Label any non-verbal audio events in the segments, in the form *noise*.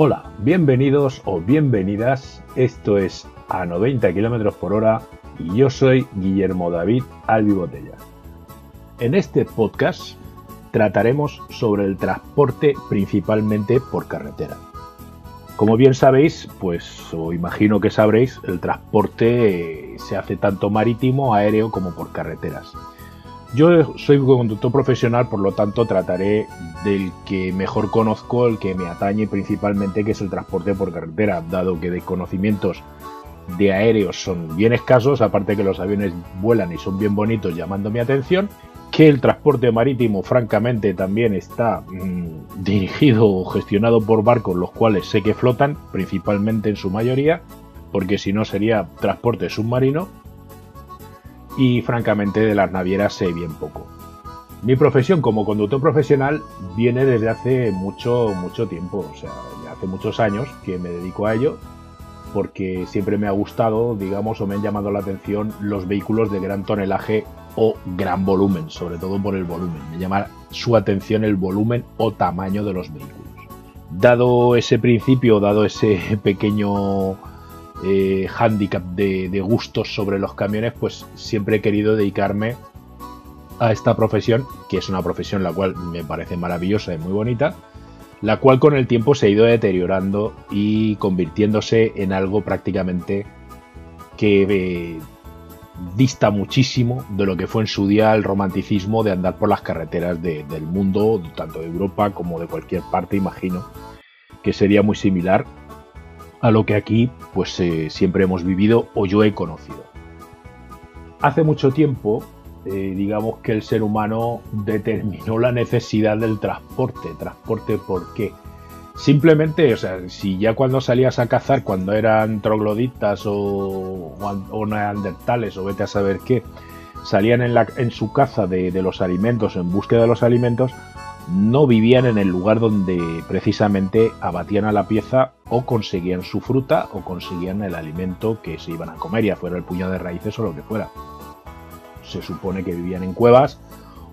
Hola, bienvenidos o bienvenidas. Esto es a 90 km por hora y yo soy Guillermo David Albi Botella. En este podcast trataremos sobre el transporte principalmente por carretera. Como bien sabéis, pues o imagino que sabréis, el transporte se hace tanto marítimo, aéreo como por carreteras. Yo soy conductor profesional, por lo tanto trataré del que mejor conozco, el que me atañe principalmente, que es el transporte por carretera, dado que de conocimientos de aéreos son bien escasos, aparte que los aviones vuelan y son bien bonitos llamando mi atención, que el transporte marítimo francamente también está mm, dirigido o gestionado por barcos los cuales sé que flotan, principalmente en su mayoría, porque si no sería transporte submarino, y francamente de las navieras sé bien poco. Mi profesión como conductor profesional viene desde hace mucho, mucho tiempo, o sea, hace muchos años que me dedico a ello, porque siempre me ha gustado, digamos, o me han llamado la atención los vehículos de gran tonelaje o gran volumen, sobre todo por el volumen. Me llama su atención el volumen o tamaño de los vehículos. Dado ese principio, dado ese pequeño eh, handicap de, gustos sobre los camiones, pues siempre he querido dedicarme a esta profesión, que es una profesión la cual me parece maravillosa y muy bonita, la cual con el tiempo se ha ido deteriorando y convirtiéndose en algo prácticamente que eh, dista muchísimo de lo que fue en su día el romanticismo de andar por las carreteras del mundo, tanto de Europa como de cualquier parte, imagino, que sería muy similar a lo que aquí pues eh, siempre hemos vivido o yo he conocido. Hace mucho tiempo, eh, digamos que el ser humano determinó la necesidad del transporte. ¿Transporte por qué? Simplemente, o sea, si ya cuando salías a cazar, cuando eran trogloditas o, o, neandertales o vete a saber qué, salían en, la, en su caza de, de los alimentos, en búsqueda de los alimentos, no vivían en el lugar donde precisamente abatían a la pieza o conseguían su fruta o conseguían el alimento que se iban a comer, ya fuera el puñado de raíces o lo que fuera. Se supone que vivían en cuevas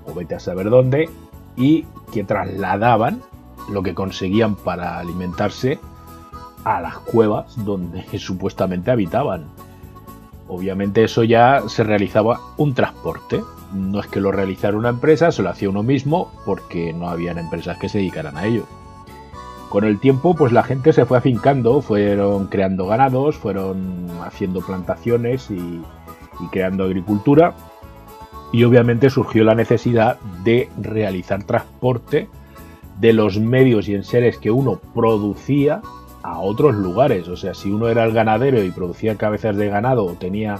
o vete a saber dónde y que trasladaban lo que conseguían para alimentarse a las cuevas donde *laughs* supuestamente habitaban. Obviamente eso ya se realizaba un transporte, no es que lo realizara una empresa, se lo hacía uno mismo porque no habían empresas que se dedicaran a ello. Con el tiempo, pues la gente se fue afincando, fueron creando ganados, fueron haciendo plantaciones y, creando agricultura. Y obviamente surgió la necesidad de realizar transporte de los medios y enseres que uno producía a otros lugares. O sea, si uno era el ganadero y producía cabezas de ganado o tenía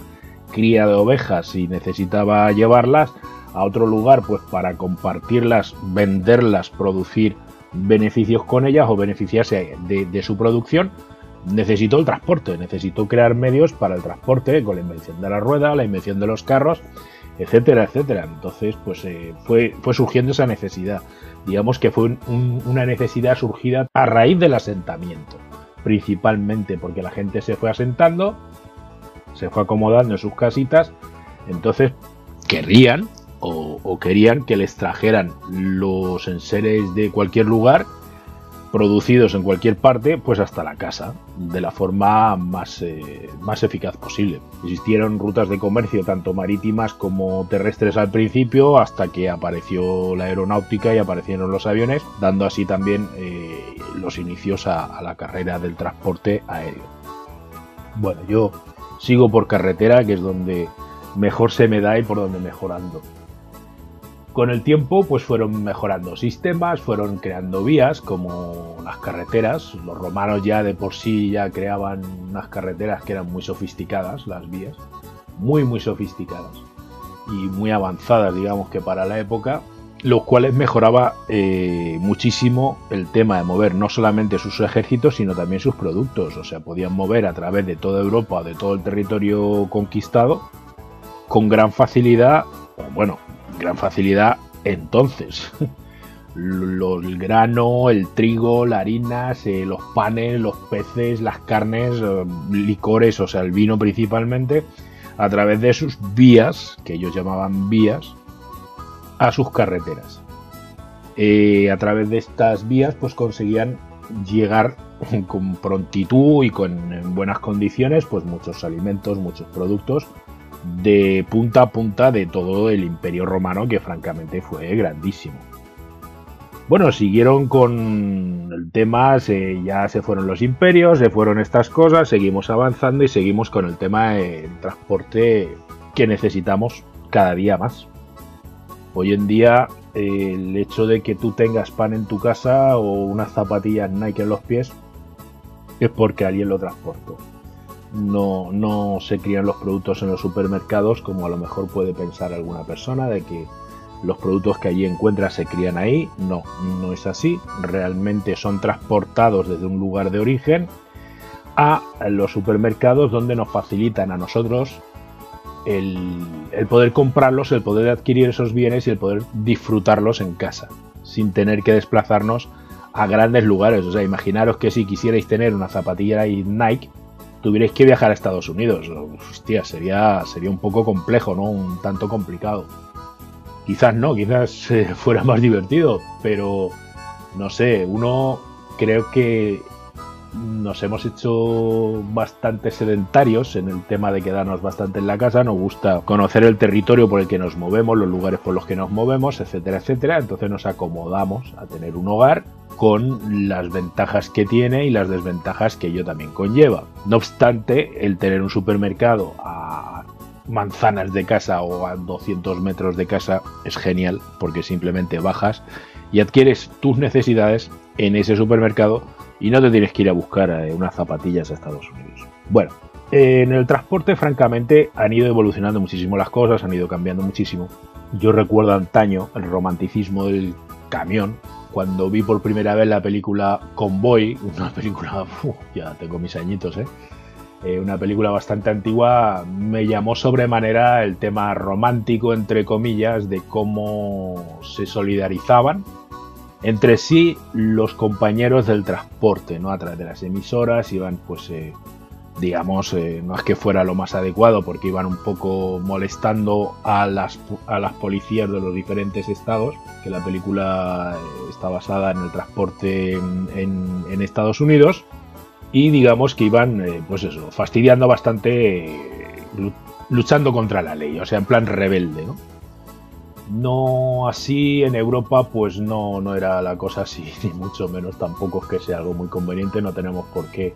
cría de ovejas y necesitaba llevarlas a otro lugar pues para compartirlas, venderlas, producir beneficios con ellas o beneficiarse de, su producción, necesitó el transporte, necesitó crear medios para el transporte con la invención de la rueda, la invención de los carros, etcétera, etcétera. Entonces, pues eh, fue, fue surgiendo esa necesidad. Digamos que fue una necesidad surgida a raíz del asentamiento, principalmente porque la gente se fue asentando, se fue acomodando en sus casitas, entonces querrían o, querían que les trajeran los enseres de cualquier lugar producidos en cualquier parte, pues hasta la casa, de la forma más, eh, más eficaz posible. Existieron rutas de comercio tanto marítimas como terrestres al principio, hasta que apareció la aeronáutica y aparecieron los aviones, dando así también eh, los inicios a la carrera del transporte aéreo. Bueno, yo sigo por carretera, que es donde mejor se me da y por donde mejor ando. Con el tiempo, pues fueron mejorando sistemas, fueron creando vías como las carreteras. Los romanos ya de por sí ya creaban unas carreteras que eran muy sofisticadas, las vías, muy muy sofisticadas y muy avanzadas, digamos que para la época los cuales mejoraba eh, muchísimo el tema de mover no solamente sus ejércitos, sino también sus productos. O sea, podían mover a través de toda Europa, de todo el territorio conquistado, con gran facilidad, bueno, gran facilidad entonces. *laughs* el grano, el trigo, la harina, eh, los panes, los peces, las carnes, eh, licores, o sea, el vino principalmente, a través de sus vías, que ellos llamaban vías, a sus carreteras. Eh, a través de estas vías pues conseguían llegar *laughs* con prontitud y con buenas condiciones, pues muchos alimentos, muchos productos de punta a punta de todo el imperio romano, que francamente fue grandísimo. Bueno, siguieron con el tema, ya se fueron los imperios, se fueron estas cosas, seguimos avanzando y seguimos con el tema del transporte que necesitamos cada día más. Hoy en día el hecho de que tú tengas pan en tu casa o unas zapatillas Nike en los pies es porque alguien lo transportó. No, no se crían los productos en los supermercados como a lo mejor puede pensar alguna persona de que los productos que allí encuentras se crían ahí. No, no es así. Realmente son transportados desde un lugar de origen a los supermercados donde nos facilitan a nosotros el, poder comprarlos, el poder adquirir esos bienes y el poder disfrutarlos en casa, sin tener que desplazarnos a grandes lugares. O sea, imaginaros que si quisierais tener una zapatilla Nike, tuvierais que viajar a Estados Unidos. Hostia, sería, sería un poco complejo, ¿no? Un tanto complicado. Quizás no, quizás eh, *laughs* fuera más divertido, pero no sé, uno creo que nos hemos hecho bastante sedentarios en el tema de quedarnos bastante en la casa, nos gusta conocer el territorio por el que nos movemos, los lugares por los que nos movemos, etcétera, etcétera, entonces nos acomodamos a tener un hogar con las ventajas que tiene y las desventajas que ello también conlleva. No obstante, el tener un supermercado a manzanas de casa o a 200 metros de casa es genial porque simplemente bajas y adquieres tus necesidades en ese supermercado y no te tienes que ir a buscar eh, unas zapatillas a Estados Unidos. Bueno, en el transporte francamente han ido evolucionando muchísimo las cosas, han ido cambiando muchísimo. Yo recuerdo antaño el romanticismo del camión, cuando vi por primera vez la película Convoy, *laughs* una película, ya tengo mis añitos, ¿eh? ¿eh? una película bastante antigua, me llamó sobremanera el tema romántico, entre comillas, de cómo se solidarizaban entre sí los compañeros del transporte, ¿no? A través de las emisoras iban, pues, eh, digamos, eh, no es que fuera lo más adecuado, porque iban un poco molestando a las, a las policías de los diferentes estados, que la película eh, está basada en el transporte en, en Estados Unidos, y digamos que iban, pues eso, fastidiando bastante, luchando contra la ley, o sea, en plan rebelde, ¿no? No así en Europa, pues no, no era la cosa así, *laughs* ni mucho menos. Tampoco es que sea algo muy conveniente, no tenemos por qué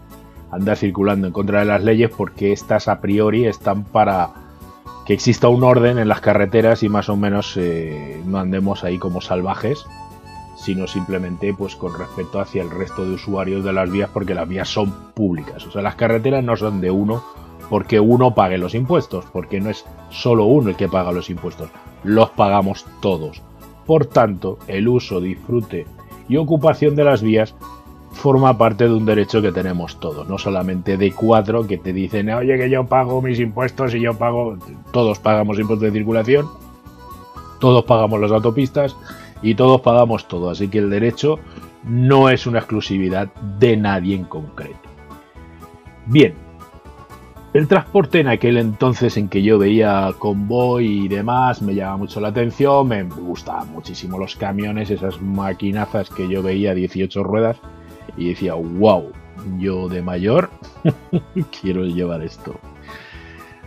andar circulando en contra de las leyes porque estas a priori están para que exista un orden en las carreteras y más o menos eh, no andemos ahí como salvajes, sino simplemente pues con respeto hacia el resto de usuarios de las vías porque las vías son públicas, o sea, las carreteras no son de uno porque uno pague los impuestos, porque no es solo uno el que paga los impuestos, los pagamos todos. Por tanto, el uso, disfrute y ocupación de las vías forma parte de un derecho que tenemos todos, no solamente de cuatro que te dicen, oye, que yo pago mis impuestos y yo pago, todos pagamos impuestos de circulación, todos pagamos las autopistas y todos pagamos todo, así que el derecho no es una exclusividad de nadie en concreto. Bien, el transporte en aquel entonces en que yo veía convoy y demás me llamaba mucho la atención, me gustaban muchísimo los camiones, esas maquinazas que yo veía 18 ruedas y decía, wow, yo de mayor *laughs* quiero llevar esto.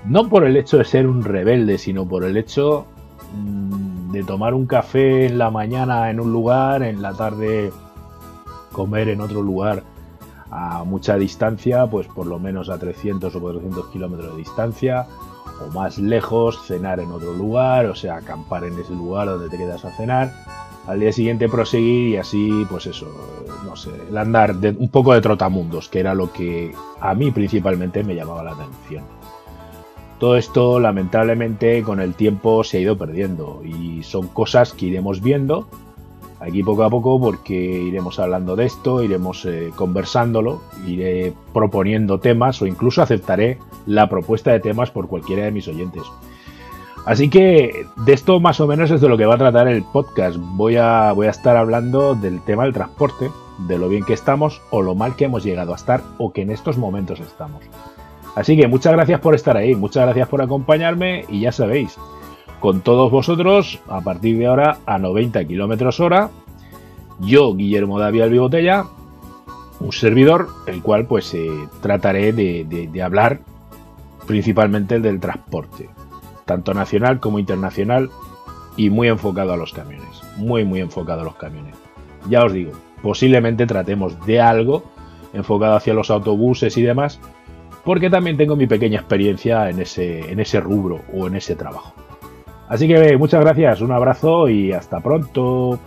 No por el hecho de ser un rebelde, sino por el hecho mm, de tomar un café en la mañana en un lugar, en la tarde comer en otro lugar a mucha distancia, pues por lo menos a 300 o 400 kilómetros de distancia, o más lejos, cenar en otro lugar, o sea, acampar en ese lugar donde te quedas a cenar, al día siguiente proseguir y así, pues eso, no sé, el andar de, un poco de trotamundos, que era lo que a mí principalmente me llamaba la atención. Todo esto, lamentablemente, con el tiempo se ha ido perdiendo y son cosas que iremos viendo aquí poco a poco porque iremos hablando de esto, iremos eh, conversándolo, iré proponiendo temas o incluso aceptaré la propuesta de temas por cualquiera de mis oyentes. Así que de esto más o menos es de lo que va a tratar el podcast. Voy a, voy a estar hablando del tema del transporte, de lo bien que estamos o lo mal que hemos llegado a estar o que en estos momentos estamos. Así que muchas gracias por estar ahí, muchas gracias por acompañarme y ya sabéis, con todos vosotros a partir de ahora a 90 kilómetros hora. Yo, Guillermo David Albibotella, un servidor, el cual pues eh, trataré de, hablar principalmente del transporte, tanto nacional como internacional y muy enfocado a los camiones, muy muy enfocado a los camiones. Ya os digo, posiblemente tratemos de algo enfocado hacia los autobuses y demás, porque también tengo mi pequeña experiencia en ese, en ese rubro o en ese trabajo. Así que muchas gracias, un abrazo y hasta pronto.